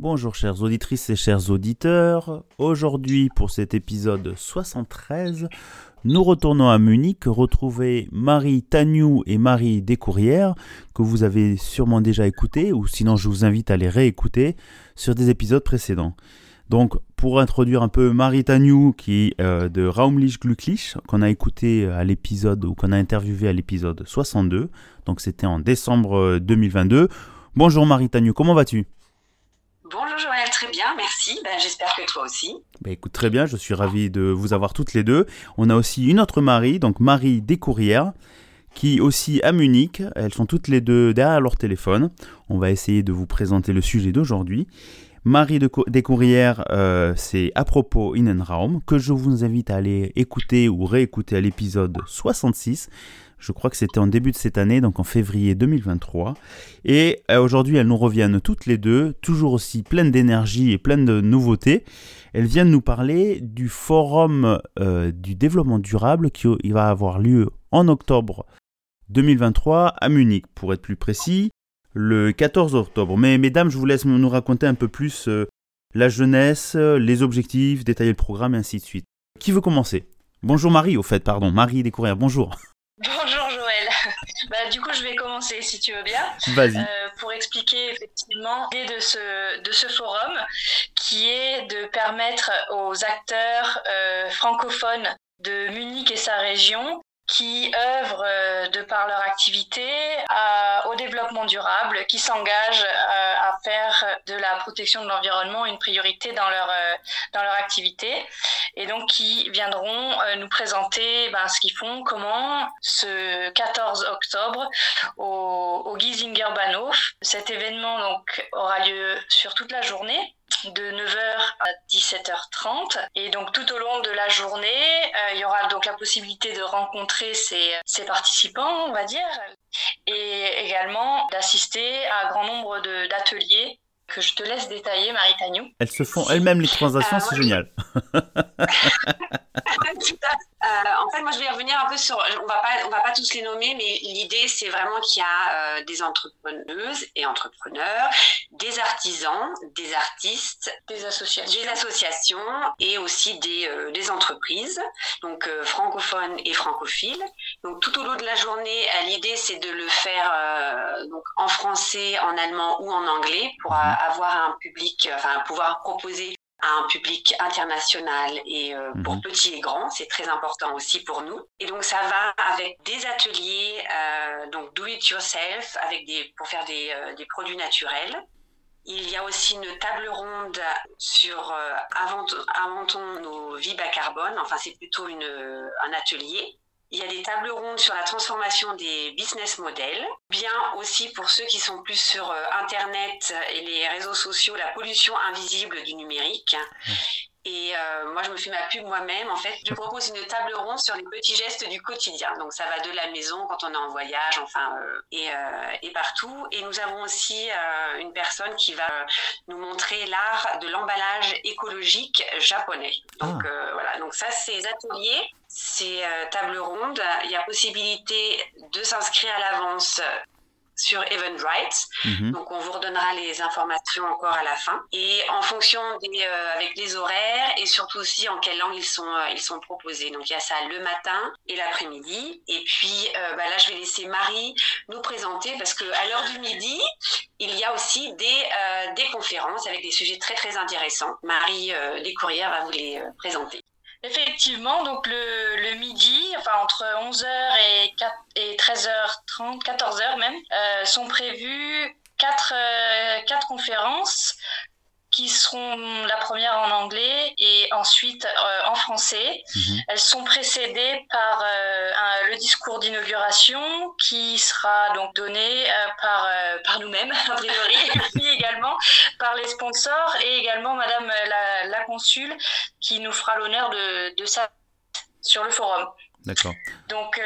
Bonjour chères auditrices et chers auditeurs. Aujourd'hui pour cet épisode 73, nous retournons à Munich retrouver Marie Tagnou et Marie Descourrières que vous avez sûrement déjà écouté ou sinon je vous invite à les réécouter sur des épisodes précédents. Donc pour introduire un peu Marie Tagnou qui est euh, de Raumlich Glücklich qu'on a écouté à l'épisode ou qu'on a interviewé à l'épisode 62. Donc c'était en décembre 2022. Euh, Bonjour Marie Tagnou, comment vas-tu? Bonjour Joël, très bien, merci. Ben, J'espère que toi aussi. Ben, écoute, très bien, je suis ravi de vous avoir toutes les deux. On a aussi une autre Marie, donc Marie Descourrières, qui aussi à Munich. Elles sont toutes les deux derrière leur téléphone. On va essayer de vous présenter le sujet d'aujourd'hui. Marie Descourrières, euh, c'est à propos Innenraum, que je vous invite à aller écouter ou réécouter à l'épisode 66. Je crois que c'était en début de cette année, donc en février 2023. Et euh, aujourd'hui, elles nous reviennent toutes les deux, toujours aussi pleines d'énergie et pleines de nouveautés. Elles viennent nous parler du forum euh, du développement durable qui va avoir lieu en octobre 2023 à Munich, pour être plus précis, le 14 octobre. Mais mesdames, je vous laisse nous raconter un peu plus euh, la jeunesse, les objectifs, détailler le programme et ainsi de suite. Qui veut commencer? Bonjour Marie, au fait, pardon, Marie Découvrir, bonjour. Bonjour Joël. Bah, du coup, je vais commencer si tu veux bien. Euh, pour expliquer effectivement l'idée de ce, de ce forum qui est de permettre aux acteurs euh, francophones de Munich et sa région qui œuvrent euh, de par leur activité au développement durable, qui s'engagent euh, à faire de la protection de l'environnement une priorité dans leur, euh, dans leur activité, et donc qui viendront nous présenter ben, ce qu'ils font, comment ce 14 octobre au, au Giesinger Bahnhof. Cet événement donc, aura lieu sur toute la journée de 9h à 17h30. Et donc tout au long de la journée, euh, il y aura donc la possibilité de rencontrer ces, ces participants, on va dire, et également d'assister à un grand nombre d'ateliers que je te laisse détailler, Marie Tagnou. Elles se font elles-mêmes les transactions, c'est génial. Euh, en fait, moi, je vais revenir un peu sur. On va pas, on va pas tous les nommer, mais l'idée, c'est vraiment qu'il y a euh, des entrepreneuses et entrepreneurs, des artisans, des artistes, des associations, des associations et aussi des, euh, des entreprises, donc francophones et francophiles. Donc, tout au long de la journée, l'idée, c'est de le faire donc en français, en allemand ou en anglais pour. Avoir un public, enfin, pouvoir proposer à un public international et euh, pour mhm. petits et grands, c'est très important aussi pour nous. Et donc ça va avec des ateliers, euh, donc do it yourself, avec des pour faire des, euh, des, produits naturels. Il y a aussi une table ronde sur euh, inventons nos vies bas carbone. Enfin, c'est plutôt une, un atelier il y a des tables rondes sur la transformation des business models, bien aussi pour ceux qui sont plus sur euh, Internet et les réseaux sociaux, la pollution invisible du numérique. Et euh, moi, je me fais ma pub moi-même. En fait, je propose une table ronde sur les petits gestes du quotidien. Donc, ça va de la maison quand on est en voyage, enfin, euh, et, et, partout. Et nous avons aussi une personne qui va nous montrer l'art de l'emballage écologique japonais. Donc, ah. voilà. Donc, ça, c'est ateliers ces euh, tables rondes, il y a possibilité de s'inscrire à l'avance sur Eventbrite. Mhm. Donc, on vous redonnera les informations encore à la fin. Et en fonction des, euh, avec les horaires et surtout aussi en quelle langue ils sont, euh, ils sont proposés. Donc, il y a ça le matin et l'après-midi. Et puis, bah, là, je vais laisser Marie nous présenter parce qu'à l'heure du midi, il y a aussi des, des conférences avec des sujets très, très intéressants. Marie Descourrières va vous les présenter. Effectivement, donc le, le, midi, enfin entre 11h et, et 13h30, 14h même, euh, sont prévues quatre, euh, quatre conférences qui seront la première en anglais et ensuite euh, en français. Mhm. Elles sont précédées par euh, le discours d'inauguration qui sera donc donné euh, par, par nous-mêmes, a priori, et puis également par les sponsors et également Madame la, la consul qui nous fera l'honneur de, de ça sur le forum. D'accord. Donc,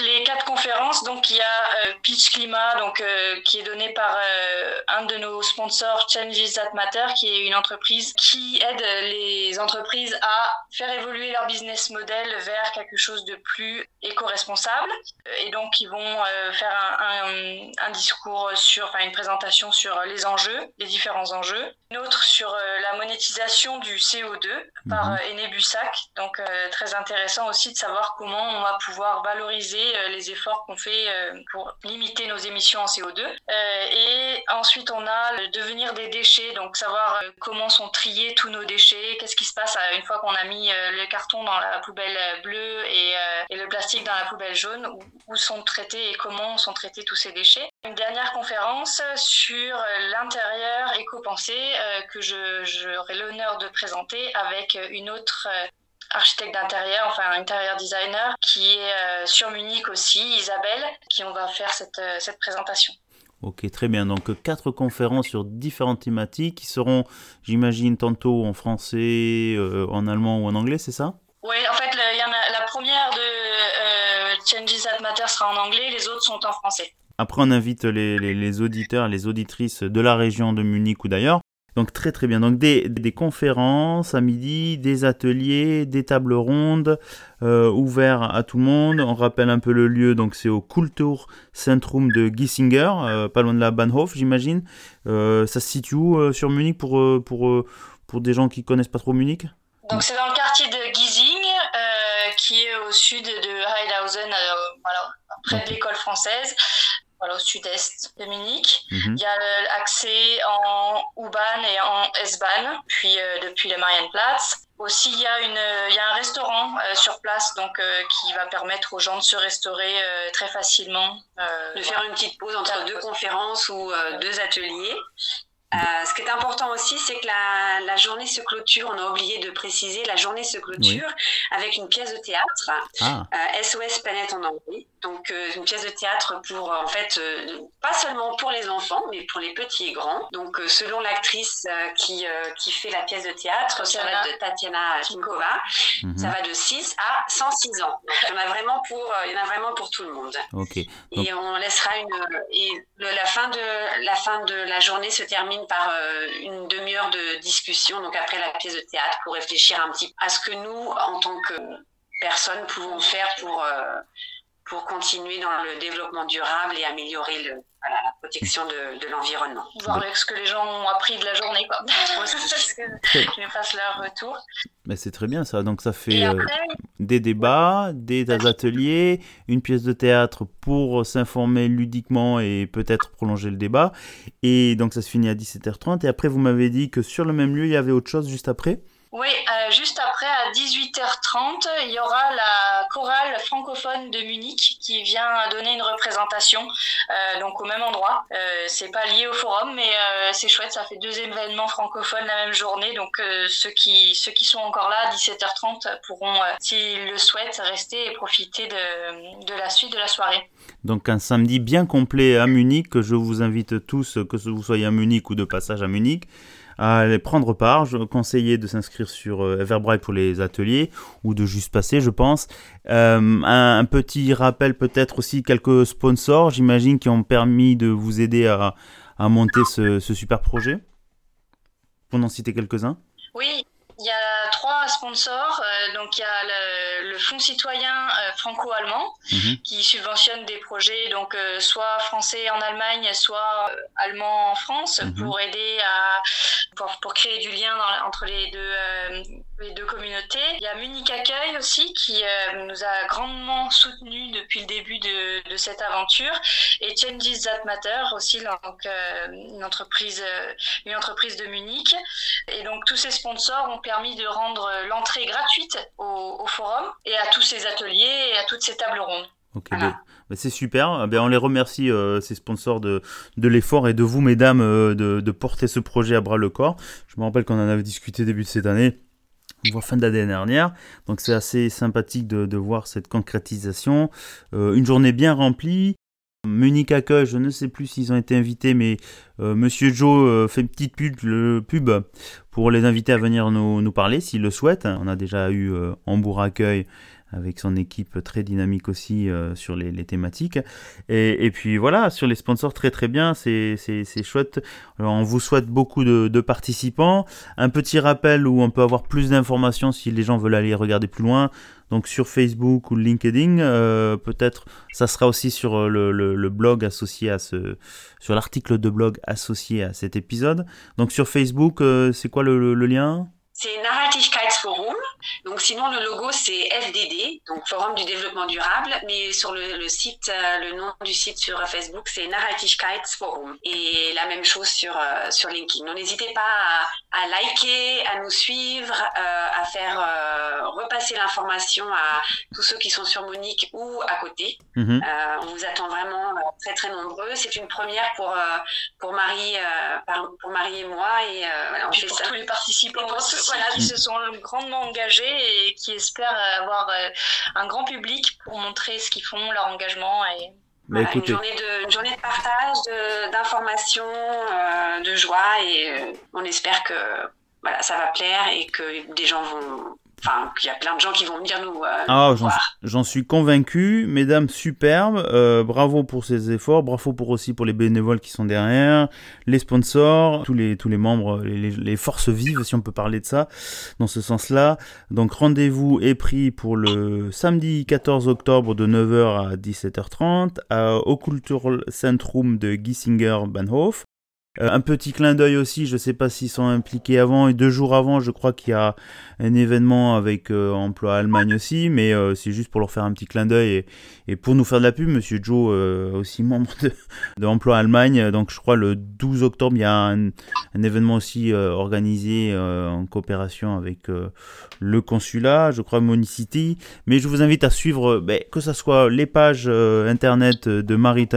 les quatre conférences, donc il y a euh, Pitch Climat, donc euh, qui est donné par euh, un de nos sponsors, Changes That Matter, qui est une entreprise qui aide les entreprises à faire évoluer leur business model vers quelque chose de plus éco-responsable. Et donc ils vont faire un, un, discours sur, enfin une présentation sur les enjeux, les différents enjeux. Une autre sur la monétisation du CO2 par mhm. Enebusac, donc très intéressant aussi de savoir comment on va pouvoir valoriser euh, les efforts qu'on fait euh, pour limiter nos émissions en CO2. Euh, et ensuite, on a le devenir des déchets, donc savoir comment sont triés tous nos déchets, qu'est-ce qui se passe une fois qu'on a mis le carton dans la poubelle bleue et, le plastique dans la poubelle jaune, où, sont traités et comment sont traités tous ces déchets. Une dernière conférence sur l'intérieur éco-pensé que j'aurai l'honneur de présenter avec une autre architecte d'intérieur, enfin intérieur designer, qui est euh, sur Munich aussi, Isabelle, qui on va faire cette, euh, cette présentation. Ok, très bien. Donc quatre conférences sur différentes thématiques qui seront, j'imagine, tantôt en français, euh, en allemand ou en anglais, c'est ça? Oui, en fait, y en a, la première de Changes That Matter sera en anglais, les autres sont en français. Après, on invite les, les, les auditeurs, les auditrices de la région de Munich ou d'ailleurs donc très très bien. Donc des, conférences à midi, des ateliers, des tables rondes euh, ouverts à tout le monde. On rappelle un peu le lieu, donc c'est au Kulturzentrum de Gissinger, euh, pas loin de la Bahnhof j'imagine. Euh, ça se situe où sur Munich pour, pour, pour des gens qui connaissent pas trop Munich? Donc c'est dans le quartier de Giesing, qui est au sud de Heidhausen, près de l'école française voilà, au sud-est de Munich. Mhm. Il y a l'accès en U-Bahn et en S-Bahn, puis euh, depuis le Marienplatz. Aussi, il y a, une, il y a un restaurant euh, sur place donc, euh, qui va permettre aux gens de se restaurer très facilement. de faire une petite pause entre deux conférences ou deux ateliers. Euh, ce qui est important aussi, c'est que la, la, journée se clôture, on a oublié de préciser, la journée se clôture avec une pièce de théâtre, ah. euh, SOS Planète en anglais. Donc euh, une pièce de théâtre pour, en fait, pas seulement pour les enfants, mais pour les petits et grands. Donc selon l'actrice qui, qui fait la pièce de théâtre, ça va de Tatiana Chinkova, mhm. ça va de 6 à 106 ans. Donc il y en a vraiment pour, il y en a vraiment pour tout le monde. Et on laissera une... Et la, fin de, la fin de la journée se termine par euh, une demi-heure de discussion, donc après la pièce de théâtre, pour réfléchir un petit peu à ce que nous, en tant que personnes, pouvons faire pour, euh, pour continuer dans le développement durable et améliorer le, la protection de, de l'environnement. Voir avec ce que les gens ont appris de la journée, quoi. Parce que je fasse leur retour. Mais c'est très bien ça. Donc ça fait euh, des débats, des ateliers, une pièce de théâtre pour s'informer ludiquement et peut-être prolonger le débat. Et donc ça se finit à 17h30. Et après, vous m'avez dit que sur le même lieu, il y avait autre chose juste après? Oui, euh, juste après, à 18h30, il y aura la chorale francophone de Munich qui vient donner une représentation, euh, donc au même endroit. Euh, c'est pas lié au forum, mais euh, c'est chouette, ça fait deux événements francophones la même journée, donc ceux, qui, ceux qui sont encore là à 17h30 pourront, s'ils le souhaitent, rester et profiter de, de la suite de la soirée. Donc un samedi bien complet à Munich, je vous invite tous, que vous soyez à Munich ou de passage à Munich, à prendre part. Je conseillais de s'inscrire sur euh, Everbright pour les ateliers ou de juste passer, je pense. Euh, un, petit rappel peut-être aussi quelques sponsors, j'imagine, qui ont permis de vous aider à, monter ce, ce super projet. Pour en citer quelques-uns? Oui, il y a trois sponsors. Euh, donc, il y a le, Fonds citoyen euh, franco-allemand mhm. qui subventionne des projets, donc euh, soit français en Allemagne, soit allemand en France, mhm. pour aider à pour, créer du lien entre les deux les deux communautés. Il y a Munich Accueil aussi qui nous a grandement soutenus depuis le début de, de cette aventure et Changes That Matter aussi donc une entreprise une entreprise de Munich et donc tous ces sponsors ont permis de rendre l'entrée gratuite au, forum et à tous ces ateliers et à toutes ces tables rondes. Ok, ben, ben, c'est super. Ben, on les remercie, euh, ces sponsors, de, de l'effort et de vous, mesdames, euh, de, de, porter ce projet à bras le corps. Je me rappelle qu'on en avait discuté début de cette année, voire fin d'année dernière. Donc c'est assez sympathique de, de, voir cette concrétisation. Euh, une journée bien remplie. Munich Accueil, je ne sais plus s'ils ont été invités, mais Monsieur Joe fait une petite pub, le pub pour les inviter à venir nous, nous parler s'ils le souhaitent. On a déjà eu Hambourg Accueil avec son équipe très dynamique aussi euh, sur les, les thématiques. Et, et, puis voilà, sur les sponsors, très très bien, c'est chouette. Alors, on vous souhaite beaucoup de, de, participants. Un petit rappel où on peut avoir plus d'informations si les gens veulent aller regarder plus loin. Donc sur Facebook ou LinkedIn, euh, peut-être ça sera aussi sur le, le, le, blog associé à ce, sur l'article de blog associé à cet épisode. Donc sur Facebook, euh, c'est quoi le, le lien? C'est Nachhaltigkeitsforum. Donc sinon le logo c'est FDD, donc Forum du développement durable, mais sur le, le site, euh, le nom du site sur Facebook c'est Nachhaltigkeitsforum. Et la même chose sur euh, sur LinkedIn. Donc n'hésitez pas à, à, liker, à nous suivre, euh, à faire euh, repasser l'information à tous ceux qui sont sur Monique ou à côté. Mm -hmm. on vous attend vraiment très très nombreux. C'est une première pour pour Marie pour Marie et moi et voilà, on fait pour ça. tous les participants voilà, qui se sont grandement engagés et qui espèrent avoir euh, un grand public pour montrer ce qu'ils font, leur engagement. Et... Voilà, une, journée de, une journée de partage, d'information, euh, de joie et euh, on espère que voilà, ça va plaire et que des gens vont, Enfin, il y a plein de gens qui vont venir nous. Euh, ah, j'en suis convaincu, mesdames, superbes. Euh, bravo pour ces efforts, bravo pour aussi pour les bénévoles qui sont derrière, les sponsors, tous les tous les membres, les, les forces vives, si on peut parler de ça, dans ce sens-là. Donc rendez-vous est pris pour le samedi 14 octobre de 9h à 17h30 à, au Cultural Centrum de Gissinger-Bahnhof. Euh, un petit clin d'œil aussi, je ne sais pas s'ils sont impliqués avant et deux jours avant, je crois qu'il y a un événement avec euh, Emploi Allemagne aussi, mais euh, c'est juste pour leur faire un petit clin d'œil et, pour nous faire de la pub. Monsieur Joe, aussi membre de, Emploi Allemagne, donc je crois le 12 octobre, il y a un, événement aussi organisé en coopération avec le consulat, je crois Monicity, mais je vous invite à suivre, ben, que ce soit les pages internet de Marie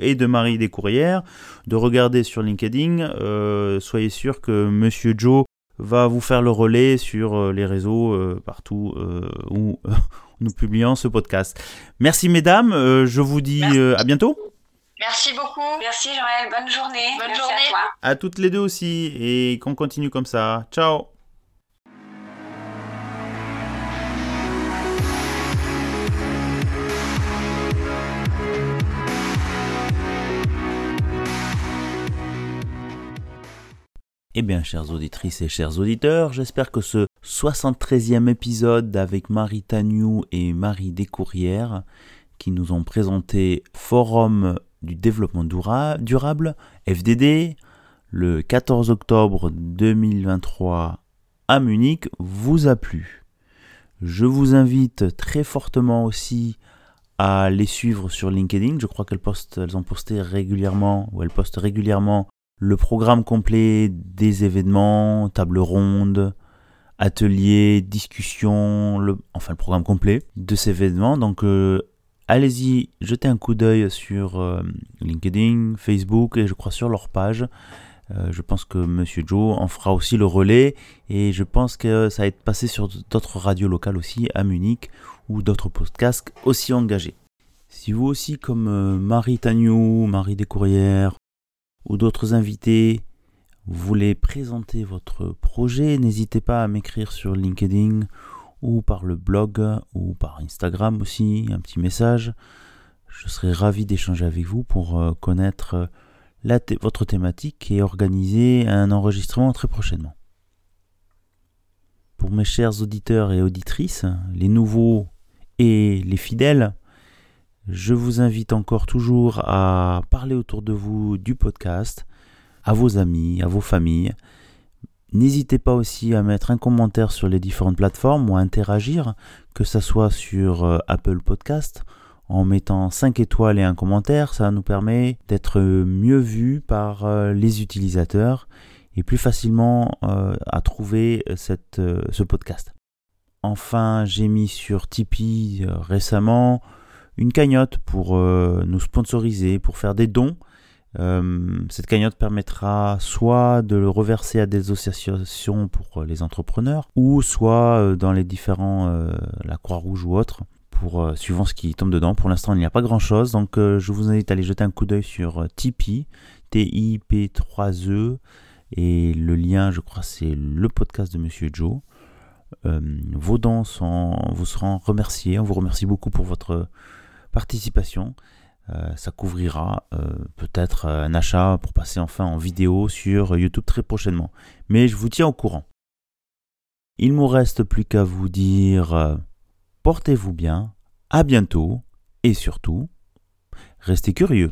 et de Marie Descourrières, de regarder sur LinkedIn. Euh, soyez sûr que Monsieur Joe va vous faire le relais sur euh, les réseaux euh, partout euh, où nous publions ce podcast. Merci mesdames, euh, je vous dis à bientôt. Merci beaucoup. Merci Joël, bonne journée. Bonne Merci journée. À, toi. à toutes les deux aussi et qu'on continue comme ça. Ciao. Eh bien, chères auditrices et chers auditeurs, j'espère que ce 73e épisode avec Marie Tagnou et Marie Descourrières, qui nous ont présenté Forum du développement durable, FDD, le 14 octobre 2023 à Munich, vous a plu. Je vous invite très fortement aussi à les suivre sur LinkedIn. Je crois qu'elles postent, elles ont posté régulièrement, ou elles postent régulièrement le programme complet des événements, table ronde, ateliers, discussions, enfin le programme complet de ces événements. Donc euh, allez-y, jetez un coup d'œil sur euh, LinkedIn, Facebook et je crois sur leur page. Euh, je pense que Monsieur Joe en fera aussi le relais et je pense que ça va être passé sur d'autres radios locales aussi à Munich ou d'autres podcasts aussi engagés. Si vous aussi comme Marie Tagnou, Marie Descourrières ou d'autres invités voulez présenter votre projet, n'hésitez pas à m'écrire sur LinkedIn ou par le blog ou par Instagram aussi, un petit message. Je serai ravi d'échanger avec vous pour connaître la th votre thématique et organiser un enregistrement très prochainement. Pour mes chers auditeurs et auditrices, les nouveaux et les fidèles, je vous invite encore toujours à parler autour de vous du podcast, à vos amis, à vos familles. N'hésitez pas aussi à mettre un commentaire sur les différentes plateformes ou à interagir, que ce soit sur Apple Podcast, en mettant 5 étoiles et un commentaire, ça nous permet d'être mieux vu par les utilisateurs et plus facilement à trouver ce podcast. Enfin, j'ai mis sur Tipeee récemment une cagnotte pour nous sponsoriser, pour faire des dons. cette cagnotte permettra soit de le reverser à des associations pour les entrepreneurs, ou soit dans les différents, la Croix-Rouge ou autres, pour suivant ce qui tombe dedans. Pour l'instant, il n'y a pas grand-chose, donc je vous invite à aller jeter un coup d'œil sur Tipeee, T-I-P-3-E, et le lien, je crois, c'est le podcast de Monsieur Joe. Euh, vos dons vous seront remerciés. On vous remercie beaucoup pour votre participation. Euh, ça couvrira euh, peut-être un achat pour passer enfin en vidéo sur YouTube très prochainement. Mais je vous tiens au courant. Il ne me reste plus qu'à vous dire portez-vous bien, à bientôt et surtout, restez curieux.